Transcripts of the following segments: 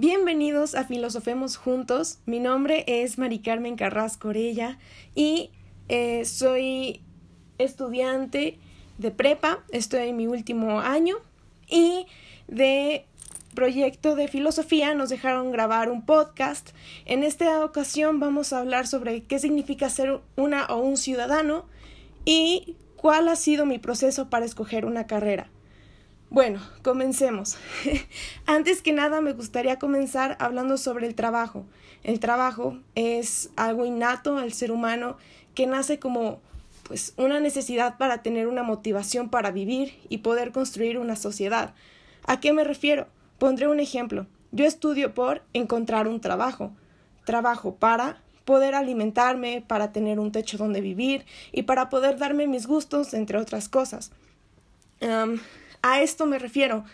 Bienvenidos a Filosofemos Juntos. Mi nombre es Mari Carmen Carrasco Orella y eh, soy estudiante de prepa, estoy en mi último año y de proyecto de filosofía nos dejaron grabar un podcast. En esta ocasión vamos a hablar sobre qué significa ser una o un ciudadano y cuál ha sido mi proceso para escoger una carrera. Bueno, comencemos. Antes que nada me gustaría comenzar hablando sobre el trabajo. El trabajo es algo innato al ser humano que nace como pues una necesidad para tener una motivación para vivir y poder construir una sociedad. ¿A qué me refiero? Pondré un ejemplo. Yo estudio por encontrar un trabajo. Trabajo para poder alimentarme, para tener un techo donde vivir y para poder darme mis gustos, entre otras cosas. A esto me refiero.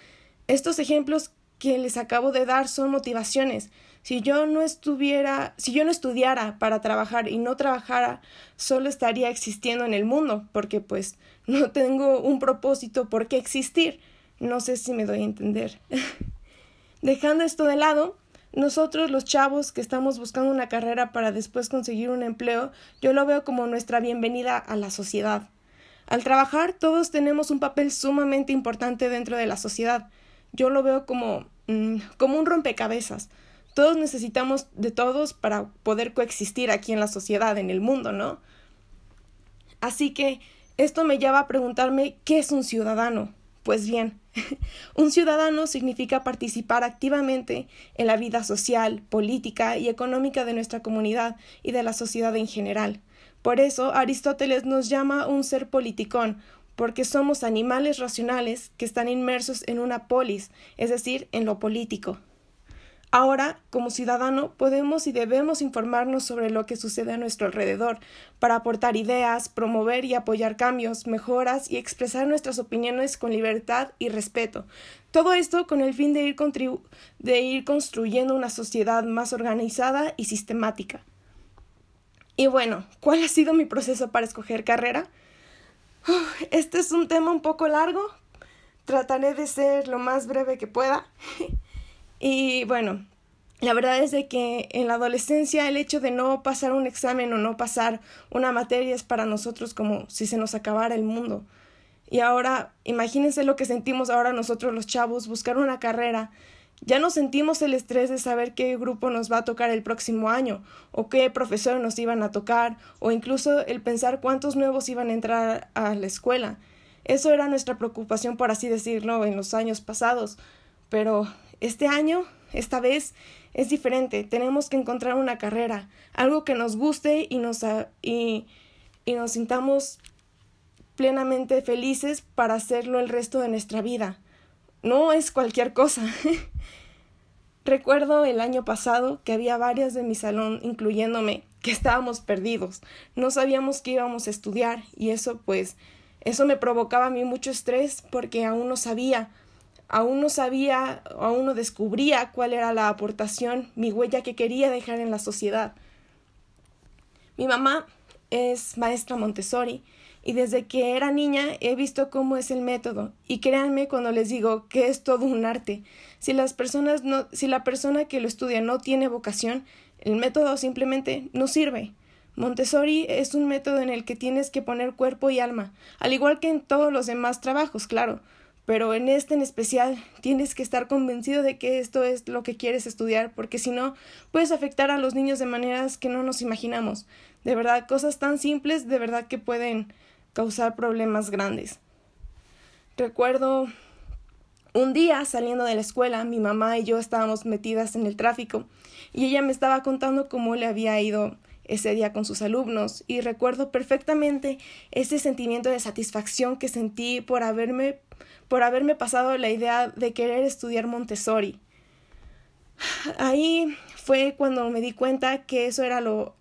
Estos ejemplos que les acabo de dar son motivaciones. Si yo no estuviera, si yo no estudiara para trabajar y no trabajara, solo estaría existiendo en el mundo, porque pues no tengo un propósito por qué existir. No sé si me doy a entender. Dejando esto de lado, nosotros los chavos que estamos buscando una carrera para después conseguir un empleo, yo lo veo como nuestra bienvenida a la sociedad. Al trabajar todos tenemos un papel sumamente importante dentro de la sociedad. Yo lo veo como, mm, como un rompecabezas. Todos necesitamos de todos para poder coexistir aquí en la sociedad, en el mundo, ¿no? Así que esto me lleva a preguntarme ¿qué es un ciudadano? Pues bien, un ciudadano significa participar activamente en la vida social, política y económica de nuestra comunidad y de la sociedad en general. Por eso Aristóteles nos llama un ser politicón, porque somos animales racionales que están inmersos en una polis, es decir, en lo político. Ahora, como ciudadano, podemos y debemos informarnos sobre lo que sucede a nuestro alrededor, para aportar ideas, promover y apoyar cambios, mejoras y expresar nuestras opiniones con libertad y respeto. Todo esto con el fin de ir, de ir construyendo una sociedad más organizada y sistemática. Y bueno, ¿cuál ha sido mi proceso para escoger carrera? Este es un tema un poco largo. Trataré de ser lo más breve que pueda. y bueno, la verdad es de que en la adolescencia el hecho de no pasar un examen o no pasar una materia es para nosotros como si se nos acabara el mundo. Y ahora, imagínense lo que sentimos ahora nosotros los chavos, buscar una carrera ya no sentimos el estrés de saber qué grupo nos va a tocar el próximo año, o qué profesor nos iban a tocar, o incluso el pensar cuántos nuevos iban a entrar a la escuela. Eso era nuestra preocupación, por así decirlo, en los años pasados. Pero este año, esta vez, es diferente. Tenemos que encontrar una carrera, algo que nos guste y nos, y, y nos sintamos plenamente felices para hacerlo el resto de nuestra vida. No es cualquier cosa. Recuerdo el año pasado que había varias de mi salón, incluyéndome, que estábamos perdidos. No sabíamos qué íbamos a estudiar y eso pues eso me provocaba a mí mucho estrés porque aún no sabía, aún no sabía, aún no descubría cuál era la aportación, mi huella que quería dejar en la sociedad. Mi mamá es maestra Montessori y desde que era niña he visto cómo es el método y créanme cuando les digo que es todo un arte. Si las personas no si la persona que lo estudia no tiene vocación, el método simplemente no sirve. Montessori es un método en el que tienes que poner cuerpo y alma, al igual que en todos los demás trabajos, claro, pero en este en especial tienes que estar convencido de que esto es lo que quieres estudiar, porque si no, puedes afectar a los niños de maneras que no nos imaginamos. De verdad, cosas tan simples, de verdad que pueden causar problemas grandes. Recuerdo un día saliendo de la escuela, mi mamá y yo estábamos metidas en el tráfico y ella me estaba contando cómo le había ido ese día con sus alumnos y recuerdo perfectamente ese sentimiento de satisfacción que sentí por haberme por haberme pasado la idea de querer estudiar Montessori. Ahí fue cuando me di cuenta que eso era lo,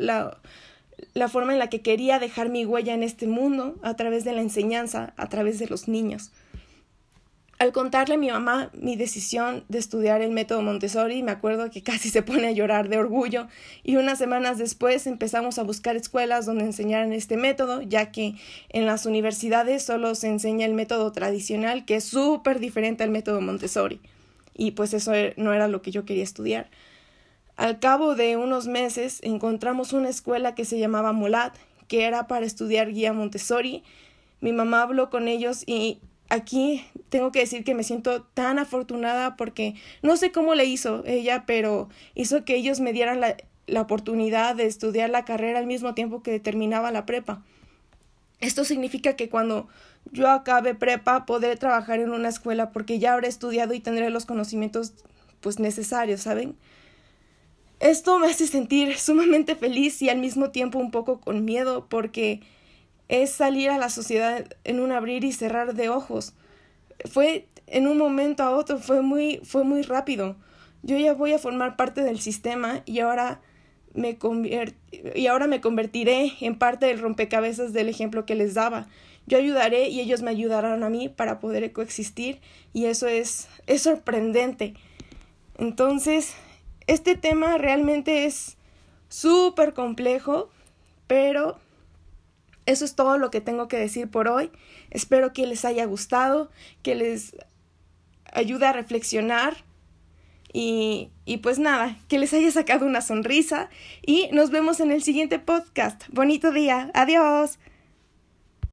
la forma en la que quería dejar mi huella en este mundo a través de la enseñanza, a través de los niños. Al contarle a mi mamá mi decisión de estudiar el método Montessori, me acuerdo que casi se pone a llorar de orgullo y unas semanas después empezamos a buscar escuelas donde enseñaran este método, ya que en las universidades solo se enseña el método tradicional, que es súper diferente al método Montessori. y pues eso e, no era lo que yo quería estudiar. Al cabo de unos meses encontramos una escuela que se llamaba Molat, que era para estudiar guía Montessori. Mi mamá habló con ellos y aquí tengo que decir que me siento tan afortunada porque no sé cómo le hizo ella, pero hizo que ellos me dieran la, la oportunidad de estudiar la carrera al mismo tiempo que terminaba la prepa. Esto significa que cuando yo acabe prepa podré trabajar en una escuela porque ya habré estudiado y tendré los conocimientos pues necesarios, ¿saben? Esto me hace sentir sumamente feliz y al mismo tiempo un poco con miedo porque es salir a la sociedad en un abrir y cerrar de ojos. Fue en un momento a otro, fue muy, fue muy rápido. Yo ya voy a formar parte del sistema y ahora me y ahora me convertiré en parte del rompecabezas del ejemplo que les daba. Yo ayudaré y ellos me ayudarán a mí para poder coexistir y eso es, es sorprendente. Entonces, este tema realmente es súper complejo, pero eso es todo lo que tengo que decir por hoy. Espero que les haya gustado, que les ayude a reflexionar y, y, pues nada, que les haya sacado una sonrisa y nos vemos en el siguiente podcast. Bonito día. Adiós.